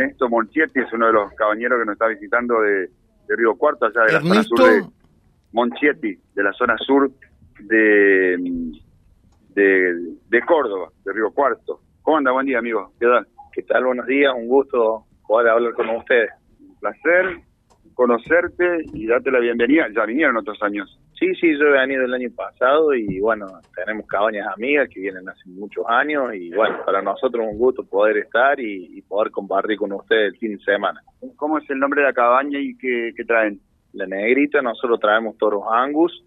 Ernesto Monchietti es uno de los cabañeros que nos está visitando de, de Río Cuarto, allá de la zona sur de Monchietti, de la zona sur de, de, de Córdoba, de Río Cuarto. ¿Cómo anda? Buen día, amigo. ¿Qué tal? ¿Qué tal? Buenos días, un gusto poder hablar con ustedes. Un placer conocerte y darte la bienvenida. Ya vinieron otros años. Sí, sí, yo he venido el año pasado y bueno, tenemos cabañas amigas que vienen hace muchos años y bueno, para nosotros es un gusto poder estar y, y poder compartir con ustedes el fin de semana. ¿Cómo es el nombre de la cabaña y qué, qué traen? La negrita, nosotros traemos toros angus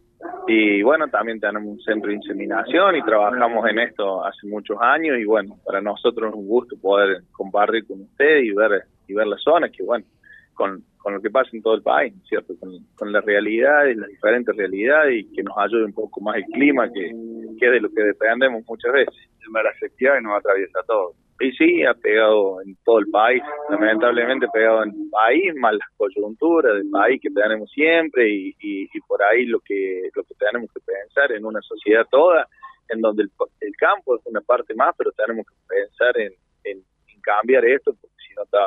y bueno, también tenemos un centro de inseminación y trabajamos en esto hace muchos años y bueno, para nosotros es un gusto poder compartir con ustedes y ver y ver la zona que bueno, con, con lo que pasa en todo el país, ¿cierto? Con, con la realidad y las diferentes realidades y que nos ayude un poco más el clima que, que es de lo que dependemos muchas veces. El sequía que nos atraviesa a todos. Y sí, ha pegado en todo el país, lamentablemente ha pegado en el país, más las coyunturas del país que tenemos siempre y, y, y por ahí lo que lo que tenemos que pensar en una sociedad toda, en donde el, el campo es una parte más, pero tenemos que pensar en, en, en cambiar esto, porque si no está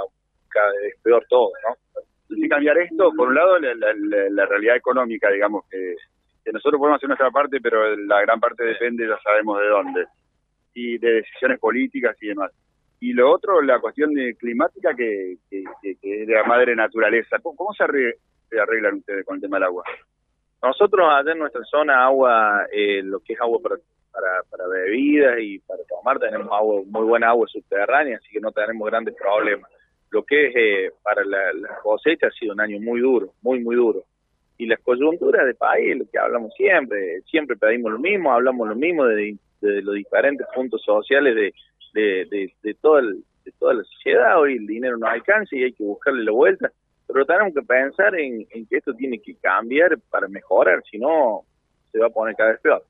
vez peor todo, ¿no? Sin cambiar esto, por un lado, la, realidad económica, digamos, que, nosotros podemos hacer nuestra parte, pero la gran parte depende, ya sabemos de dónde, y de decisiones políticas y demás. Y lo otro, la cuestión de climática que, que, es de la madre naturaleza. ¿Cómo, cómo se, arreglan, se arreglan ustedes con el tema del agua? Nosotros allá en nuestra zona agua, eh, lo que es agua para, para, para bebidas y para tomar, tenemos agua, muy buena agua subterránea, así que no tenemos grandes problemas. Lo que es eh, para la, la cosecha ha sido un año muy duro, muy, muy duro. Y las coyunturas de país, lo que hablamos siempre, siempre pedimos lo mismo, hablamos lo mismo de, de los diferentes puntos sociales de, de, todo el, de toda la sociedad. Hoy el dinero no alcanza y hay que buscarle la vuelta pero tenemos que pensar en, en, que esto tiene que cambiar para mejorar, si no se va a poner cada vez peor.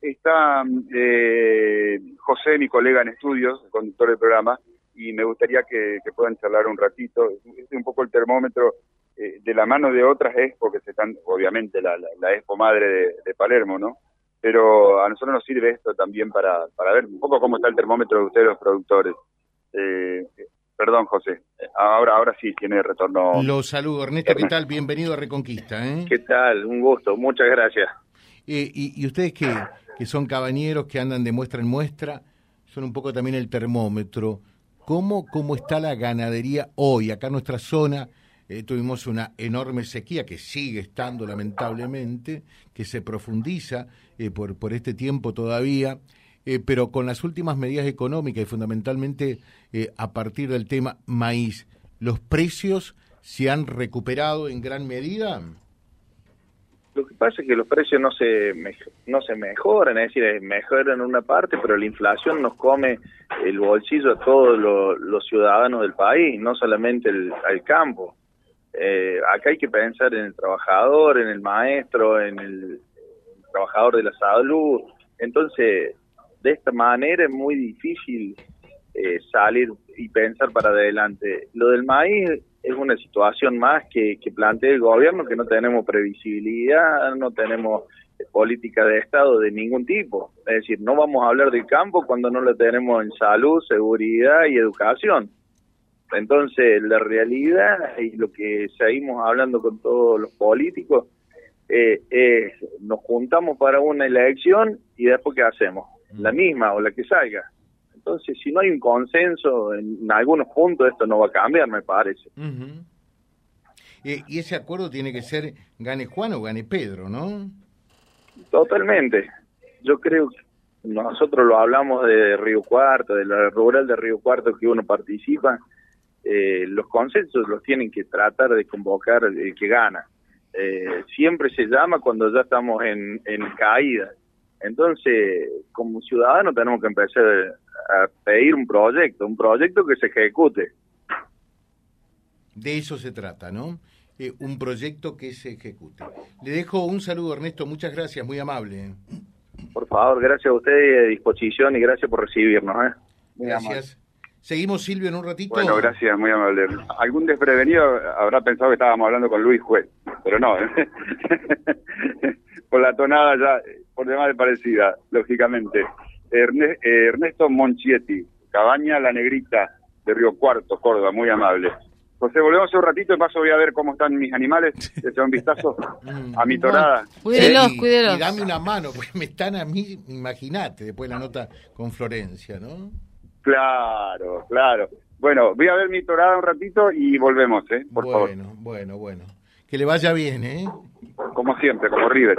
Está eh, José, mi colega en estudios, conductor del programa, y me gustaría que, que puedan charlar un ratito. Es un poco el termómetro eh, de la mano de otras expo que se están, obviamente la, la, la expo madre de, de, Palermo, ¿no? Pero a nosotros nos sirve esto también para, para ver un poco cómo está el termómetro de ustedes los productores. Eh, Perdón, José. Ahora, ahora sí tiene retorno. Lo saludo, Ernesto. ¿Qué tal? Bienvenido a Reconquista. ¿eh? ¿Qué tal? Un gusto. Muchas gracias. Eh, y, y, ustedes que, que son cabañeros, que andan de muestra en muestra, son un poco también el termómetro. ¿Cómo, cómo está la ganadería hoy? Acá en nuestra zona eh, tuvimos una enorme sequía que sigue estando lamentablemente, que se profundiza eh, por, por este tiempo todavía. Eh, pero con las últimas medidas económicas y fundamentalmente a partir del tema maíz, ¿los precios se han recuperado en gran medida? Lo que pasa es que los precios no se no se mejoran, es decir, mejoran en una parte, pero la inflación nos come el bolsillo a todos los, ciudadanos del país, no solamente el, al campo. Eh, acá hay que pensar en el trabajador, en el maestro, en el, el trabajador de la salud. Entonces, de esta manera es muy difícil eh, salir y pensar para adelante. Lo del maíz una situación más que, que plantea el gobierno, que no tenemos previsibilidad, no tenemos política de Estado de ningún tipo. Es decir, no vamos a hablar del campo cuando no lo tenemos en salud, seguridad y educación. Entonces, la realidad y lo que seguimos hablando con todos los políticos eh, es, nos juntamos para una elección y después ¿qué hacemos? la misma o la que salga. Entonces, si no hay un consenso en algunos puntos, esto no va a cambiar, me parece. Uh -huh. eh, y ese acuerdo tiene que ser gane Juan o gane Pedro, ¿no? Totalmente. Yo creo que nosotros lo hablamos de Río Cuarto, de la rural de Río Cuarto que uno participa, eh, los consensos los tienen que tratar de convocar el que gana. Eh, siempre se llama cuando ya estamos en, en caída entonces, como ciudadano tenemos que empezar a pedir un proyecto, un proyecto que se ejecute. De eso se trata, ¿no? Eh, un proyecto que se ejecute. Le dejo un saludo, Ernesto, muchas gracias, muy amable. Por favor, gracias a usted a disposición y gracias por recibirnos. ¿eh? Gracias. Amable. Seguimos, Silvio, en un ratito. Bueno, gracias, muy amable. Algún desprevenido habrá pensado que estábamos hablando con Luis Juez, pero no. por la tonada ya, por demás de parecida, lógicamente. Eh, Ernesto Monchietti, Cabaña La Negrita, de Río Cuarto, Córdoba, muy amable. José, volvemos un ratito, de paso voy a ver cómo están mis animales, le echo un vistazo a mi torada. Cuídelos, y, cuídelos. y dame una mano, porque me están a mí, imagínate, después de la nota con Florencia, ¿no? Claro, claro. Bueno, voy a ver mi torada un ratito y volvemos, ¿eh? Por favor. bueno, bueno, bueno. Que le vaya bien, ¿eh? Como siempre, como River.